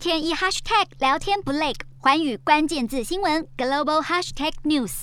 天一 hashtag 聊天不累，环宇关键字新闻 global hashtag news。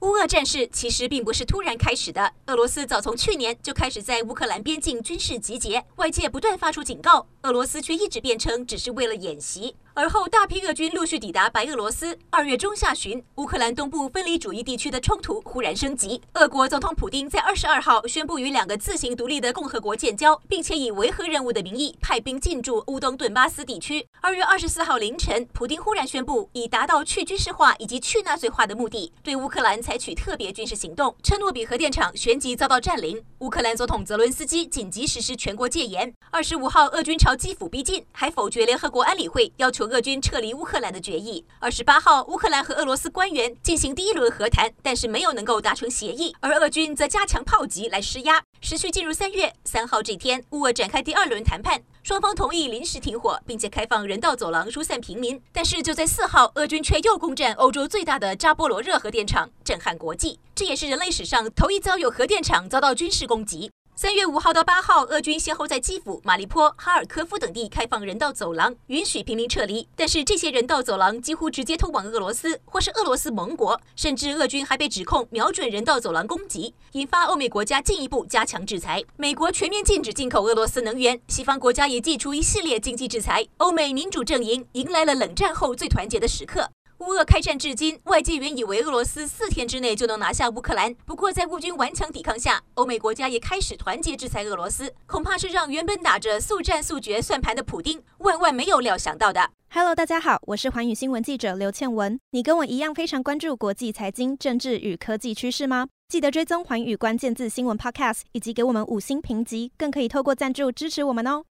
乌俄战事其实并不是突然开始的，俄罗斯早从去年就开始在乌克兰边境军事集结，外界不断发出警告，俄罗斯却一直辩称只是为了演习。而后，大批俄军陆续抵达白俄罗斯。二月中下旬，乌克兰东部分离主义地区的冲突忽然升级。俄国总统普丁在二十二号宣布与两个自行独立的共和国建交，并且以维和任务的名义派兵进驻乌东顿巴斯地区。二月二十四号凌晨，普丁忽然宣布，以达到去军事化以及去纳粹化的目的，对乌克兰采取特别军事行动。车诺比核电厂旋即遭到占领。乌克兰总统泽伦斯基紧急实施全国戒严。二十五号，俄军朝基辅逼近，还否决联合国安理会要求俄军撤离乌克兰的决议。二十八号，乌克兰和俄罗斯官员进行第一轮和谈，但是没有能够达成协议，而俄军则加强炮击来施压。时序进入三月三号这天，乌俄展开第二轮谈判，双方同意临时停火，并且开放人道走廊疏散平民。但是就在四号，俄军却又攻占欧洲最大的扎波罗热核电厂，震撼国际。这也是人类史上头一遭有核电厂遭到军事攻击。三月五号到八号，俄军先后在基辅、马利坡、哈尔科夫等地开放人道走廊，允许平民撤离。但是这些人道走廊几乎直接通往俄罗斯或是俄罗斯盟国，甚至俄军还被指控瞄准人道走廊攻击，引发欧美国家进一步加强制裁。美国全面禁止进口俄罗斯能源，西方国家也祭出一系列经济制裁。欧美民主阵营迎来了冷战后最团结的时刻。乌俄开战至今，外界原以为俄罗斯四天之内就能拿下乌克兰。不过，在乌军顽强抵抗下，欧美国家也开始团结制裁俄罗斯，恐怕是让原本打着速战速决算盘的普丁万万没有料想到的。Hello，大家好，我是寰宇新闻记者刘倩文。你跟我一样非常关注国际财经、政治与科技趋势吗？记得追踪寰宇关键字新闻 Podcast，以及给我们五星评级，更可以透过赞助支持我们哦。